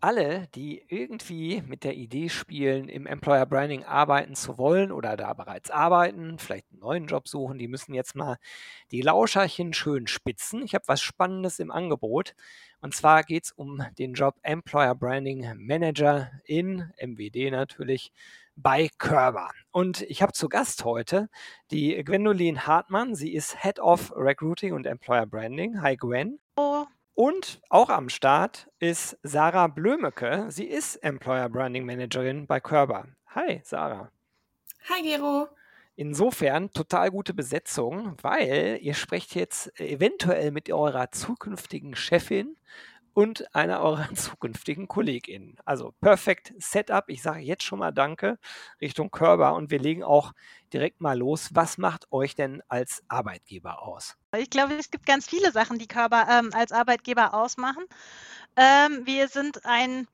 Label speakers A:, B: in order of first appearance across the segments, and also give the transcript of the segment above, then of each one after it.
A: alle, die irgendwie mit der Idee spielen, im Employer Branding arbeiten zu wollen oder da bereits arbeiten, vielleicht einen neuen Job suchen, die müssen jetzt mal die Lauscherchen schön spitzen. Ich habe was Spannendes im Angebot. Und zwar geht es um den Job Employer Branding Manager in MWD natürlich bei Körber. Und ich habe zu Gast heute die Gwendolin Hartmann. Sie ist Head of Recruiting und Employer Branding. Hi Gwen.
B: Oh.
A: Und auch am Start ist Sarah Blömecke. Sie ist Employer Branding Managerin bei Körber. Hi, Sarah.
B: Hi, Gero.
A: Insofern total gute Besetzung, weil ihr sprecht jetzt eventuell mit eurer zukünftigen Chefin und einer eurer zukünftigen KollegInnen. Also perfekt Setup. Ich sage jetzt schon mal Danke Richtung Körper und wir legen auch direkt mal los. Was macht euch denn als Arbeitgeber aus?
B: Ich glaube, es gibt ganz viele Sachen, die Körper ähm, als Arbeitgeber ausmachen. Ähm, wir sind ein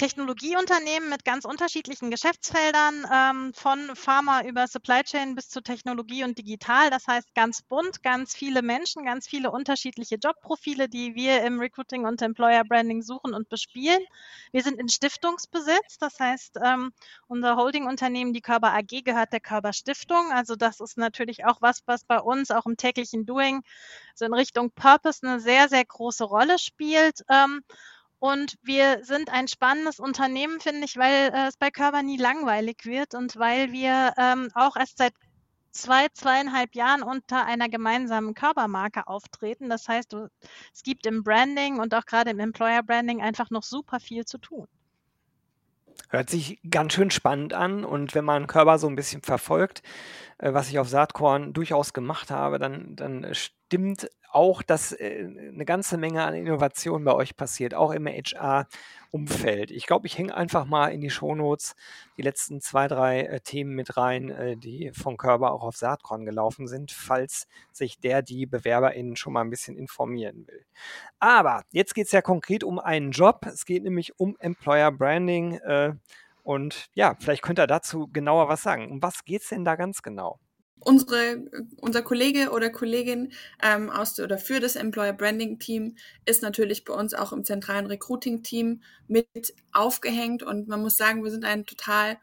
B: Technologieunternehmen mit ganz unterschiedlichen Geschäftsfeldern, ähm, von Pharma über Supply Chain bis zu Technologie und Digital. Das heißt ganz bunt, ganz viele Menschen, ganz viele unterschiedliche Jobprofile, die wir im Recruiting und Employer Branding suchen und bespielen. Wir sind in Stiftungsbesitz, das heißt, ähm, unser Holdingunternehmen, die Körper AG, gehört der Körper Stiftung. Also das ist natürlich auch was, was bei uns auch im täglichen Doing so in Richtung Purpose eine sehr, sehr große Rolle spielt. Ähm, und wir sind ein spannendes Unternehmen, finde ich, weil äh, es bei Körper nie langweilig wird und weil wir ähm, auch erst seit zwei, zweieinhalb Jahren unter einer gemeinsamen Körpermarke auftreten. Das heißt, es gibt im Branding und auch gerade im Employer Branding einfach noch super viel zu tun.
A: Hört sich ganz schön spannend an und wenn man Körper so ein bisschen verfolgt, äh, was ich auf Saatkorn durchaus gemacht habe, dann, dann stimmt auch, dass äh, eine ganze Menge an Innovation bei euch passiert, auch im HR-Umfeld. Ich glaube, ich hänge einfach mal in die Shownotes die letzten zwei, drei äh, Themen mit rein, äh, die von Körper auch auf Saatkorn gelaufen sind, falls sich der, die BewerberInnen schon mal ein bisschen informieren will. Aber jetzt geht es ja konkret um einen Job. Es geht nämlich um Employer Branding. Äh, und ja, vielleicht könnt ihr dazu genauer was sagen. Um was geht es denn da ganz genau?
C: Unsere, unser Kollege oder Kollegin ähm, aus oder für das Employer Branding Team ist natürlich bei uns auch im zentralen Recruiting Team mit aufgehängt und man muss sagen, wir sind ein total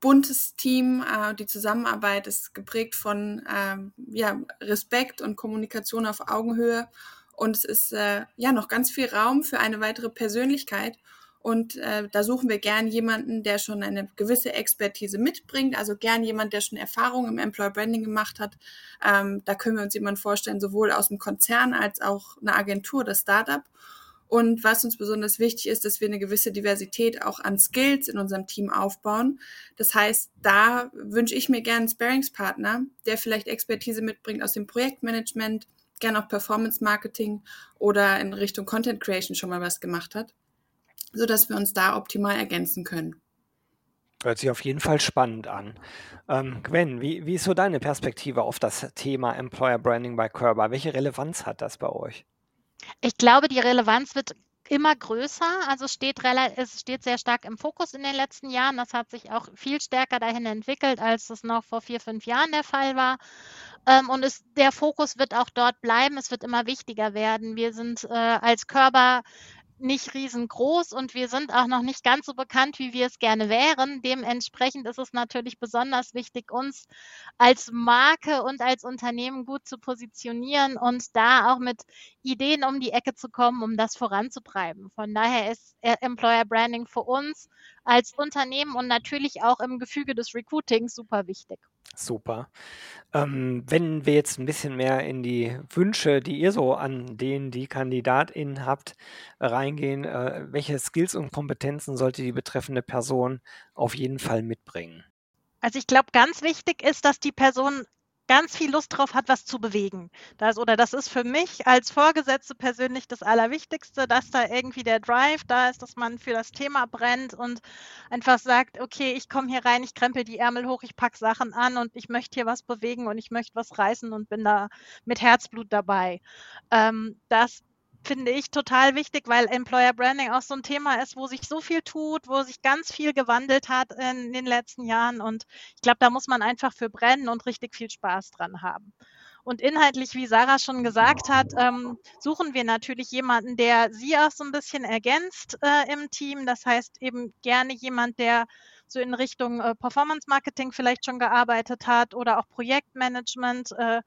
C: buntes Team. Äh, die Zusammenarbeit ist geprägt von ähm, ja, Respekt und Kommunikation auf Augenhöhe und es ist äh, ja noch ganz viel Raum für eine weitere Persönlichkeit. Und äh, da suchen wir gern jemanden, der schon eine gewisse Expertise mitbringt, also gern jemand, der schon Erfahrung im Employer Branding gemacht hat. Ähm, da können wir uns jemanden vorstellen, sowohl aus dem Konzern als auch eine Agentur, das Startup. Und was uns besonders wichtig ist, dass wir eine gewisse Diversität auch an Skills in unserem Team aufbauen. Das heißt, da wünsche ich mir gerne einen Sparingspartner, der vielleicht Expertise mitbringt aus dem Projektmanagement, gerne auch Performance Marketing oder in Richtung Content Creation schon mal was gemacht hat sodass wir uns da optimal ergänzen können.
A: Hört sich auf jeden Fall spannend an. Ähm, Gwen, wie, wie ist so deine Perspektive auf das Thema Employer Branding bei Körber? Welche Relevanz hat das bei euch?
B: Ich glaube, die Relevanz wird immer größer. Also steht es steht sehr stark im Fokus in den letzten Jahren. Das hat sich auch viel stärker dahin entwickelt, als es noch vor vier, fünf Jahren der Fall war. Ähm, und es, der Fokus wird auch dort bleiben. Es wird immer wichtiger werden. Wir sind äh, als Körper nicht riesengroß und wir sind auch noch nicht ganz so bekannt, wie wir es gerne wären. Dementsprechend ist es natürlich besonders wichtig, uns als Marke und als Unternehmen gut zu positionieren und da auch mit Ideen um die Ecke zu kommen, um das voranzutreiben. Von daher ist Employer Branding für uns als Unternehmen und natürlich auch im Gefüge des Recruitings super wichtig.
A: Super. Ähm, wenn wir jetzt ein bisschen mehr in die Wünsche, die ihr so an den, die KandidatInnen habt, reingehen, äh, welche Skills und Kompetenzen sollte die betreffende Person auf jeden Fall mitbringen?
B: Also ich glaube, ganz wichtig ist, dass die Person ganz viel Lust drauf hat, was zu bewegen. Das, oder das ist für mich als Vorgesetzte persönlich das Allerwichtigste, dass da irgendwie der Drive da ist, dass man für das Thema brennt und einfach sagt, okay, ich komme hier rein, ich krempel die Ärmel hoch, ich packe Sachen an und ich möchte hier was bewegen und ich möchte was reißen und bin da mit Herzblut dabei. Ähm, das finde ich total wichtig, weil Employer Branding auch so ein Thema ist, wo sich so viel tut, wo sich ganz viel gewandelt hat in den letzten Jahren. Und ich glaube, da muss man einfach für brennen und richtig viel Spaß dran haben. Und inhaltlich, wie Sarah schon gesagt hat, ähm, suchen wir natürlich jemanden, der sie auch so ein bisschen ergänzt äh, im Team. Das heißt eben gerne jemand, der so in Richtung äh, Performance Marketing vielleicht schon gearbeitet hat oder auch Projektmanagement. Äh,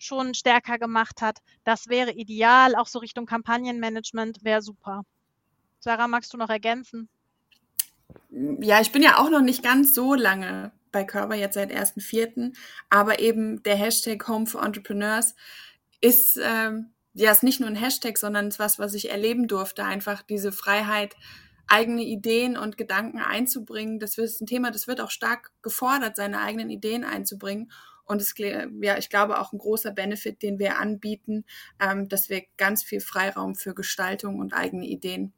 B: schon stärker gemacht hat. Das wäre ideal. Auch so Richtung Kampagnenmanagement wäre super. Sarah, magst du noch ergänzen?
C: Ja, ich bin ja auch noch nicht ganz so lange bei Körper, jetzt seit 1.4., aber eben der Hashtag Home for Entrepreneurs ist, ähm, ja, ist nicht nur ein Hashtag, sondern ist was, was ich erleben durfte. Einfach diese Freiheit, eigene Ideen und Gedanken einzubringen. Das ist ein Thema, das wird auch stark gefordert, seine eigenen Ideen einzubringen. Und es, ja, ich glaube auch ein großer Benefit, den wir anbieten, ähm, dass wir ganz viel Freiraum für Gestaltung und eigene Ideen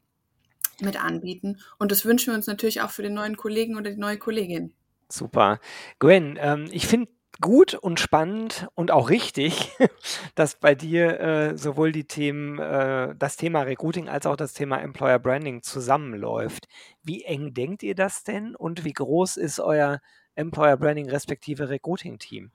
C: mit anbieten. Und das wünschen wir uns natürlich auch für den neuen Kollegen oder die neue Kollegin.
A: Super. Gwen, ähm, ich finde gut und spannend und auch richtig, dass bei dir äh, sowohl die Themen, äh, das Thema Recruiting als auch das Thema Employer Branding zusammenläuft. Wie eng denkt ihr das denn und wie groß ist euer Employer Branding respektive Recruiting Team?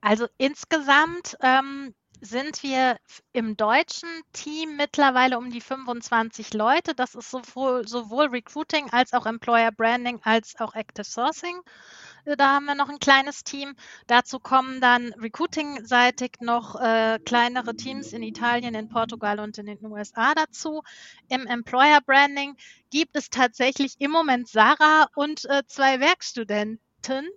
B: Also insgesamt ähm, sind wir im deutschen Team mittlerweile um die 25 Leute. Das ist sowohl, sowohl Recruiting als auch Employer Branding als auch Active Sourcing. Äh, da haben wir noch ein kleines Team. Dazu kommen dann recruiting-seitig noch äh, kleinere Teams in Italien, in Portugal und in den USA dazu. Im Employer Branding gibt es tatsächlich im Moment Sarah und äh, zwei Werkstudenten.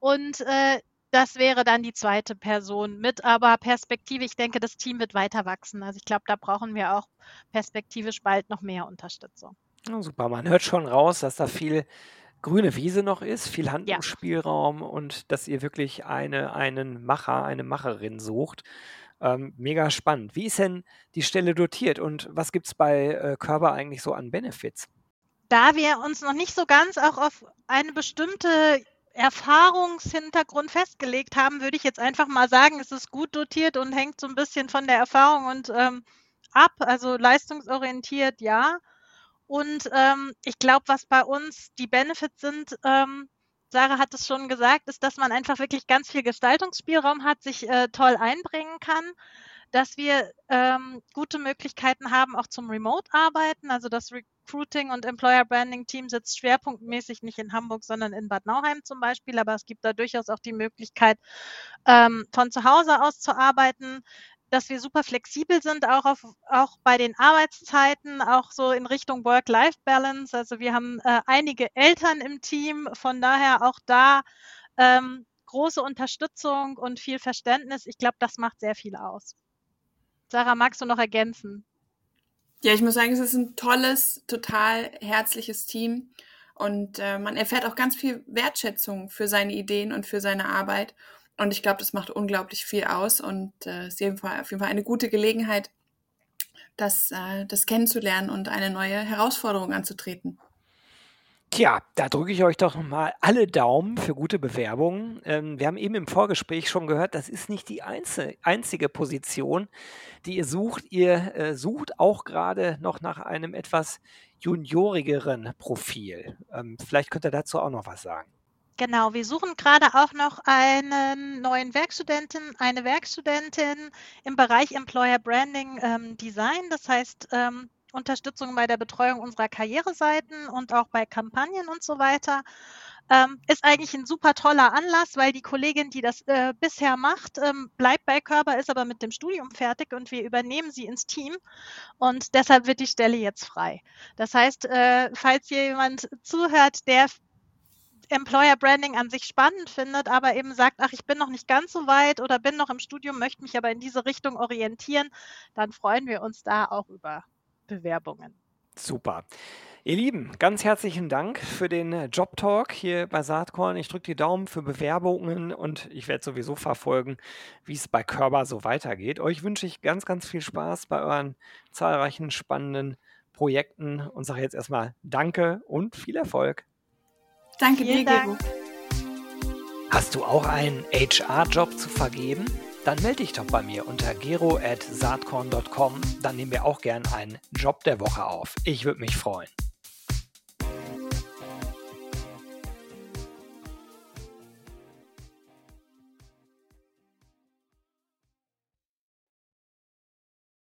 B: Und äh, das wäre dann die zweite Person mit, aber Perspektive, ich denke, das Team wird weiter wachsen. Also ich glaube, da brauchen wir auch perspektivisch bald noch mehr Unterstützung.
A: Ja, super, man hört schon raus, dass da viel grüne Wiese noch ist, viel Handlungsspielraum ja. und dass ihr wirklich eine, einen Macher, eine Macherin sucht. Ähm, mega spannend. Wie ist denn die Stelle dotiert und was gibt es bei äh, Körper eigentlich so an Benefits?
B: Da wir uns noch nicht so ganz auch auf eine bestimmte Erfahrungshintergrund festgelegt haben, würde ich jetzt einfach mal sagen, es ist gut dotiert und hängt so ein bisschen von der Erfahrung und ähm, ab. Also leistungsorientiert, ja. Und ähm, ich glaube, was bei uns die Benefits sind, ähm, Sarah hat es schon gesagt, ist, dass man einfach wirklich ganz viel Gestaltungsspielraum hat, sich äh, toll einbringen kann dass wir ähm, gute Möglichkeiten haben, auch zum Remote-Arbeiten. Also das Recruiting und Employer Branding Team sitzt schwerpunktmäßig nicht in Hamburg, sondern in Bad Nauheim zum Beispiel. Aber es gibt da durchaus auch die Möglichkeit, ähm, von zu Hause aus zu arbeiten dass wir super flexibel sind, auch, auf, auch bei den Arbeitszeiten, auch so in Richtung Work-Life-Balance. Also wir haben äh, einige Eltern im Team, von daher auch da ähm, große Unterstützung und viel Verständnis. Ich glaube, das macht sehr viel aus. Sarah, magst du noch ergänzen?
C: Ja, ich muss sagen, es ist ein tolles, total herzliches Team und äh, man erfährt auch ganz viel Wertschätzung für seine Ideen und für seine Arbeit. Und ich glaube, das macht unglaublich viel aus und äh, ist auf jeden Fall eine gute Gelegenheit, das, äh, das kennenzulernen und eine neue Herausforderung anzutreten.
A: Tja, da drücke ich euch doch mal alle Daumen für gute Bewerbungen. Ähm, wir haben eben im Vorgespräch schon gehört, das ist nicht die einzel einzige Position, die ihr sucht. Ihr äh, sucht auch gerade noch nach einem etwas juniorigeren Profil. Ähm, vielleicht könnt ihr dazu auch noch was sagen.
B: Genau, wir suchen gerade auch noch einen neuen Werkstudentin, eine Werkstudentin im Bereich Employer Branding ähm, Design. Das heißt, ähm, Unterstützung bei der Betreuung unserer Karriereseiten und auch bei Kampagnen und so weiter. Ähm, ist eigentlich ein super toller Anlass, weil die Kollegin, die das äh, bisher macht, ähm, bleibt bei Körper, ist aber mit dem Studium fertig und wir übernehmen sie ins Team und deshalb wird die Stelle jetzt frei. Das heißt, äh, falls hier jemand zuhört, der Employer Branding an sich spannend findet, aber eben sagt, ach, ich bin noch nicht ganz so weit oder bin noch im Studium, möchte mich aber in diese Richtung orientieren, dann freuen wir uns da auch über Bewerbungen.
A: Super. Ihr Lieben, ganz herzlichen Dank für den äh, Job Talk hier bei Saatkorn. Ich drücke die Daumen für Bewerbungen und ich werde sowieso verfolgen, wie es bei Körber so weitergeht. Euch wünsche ich ganz, ganz viel Spaß bei euren zahlreichen spannenden Projekten und sage jetzt erstmal Danke und viel Erfolg.
C: Danke dir, Gero.
A: Hast du auch einen HR-Job zu vergeben? Dann melde dich doch bei mir unter gero.saatkorn.com. Dann nehmen wir auch gern einen Job der Woche auf. Ich würde mich freuen.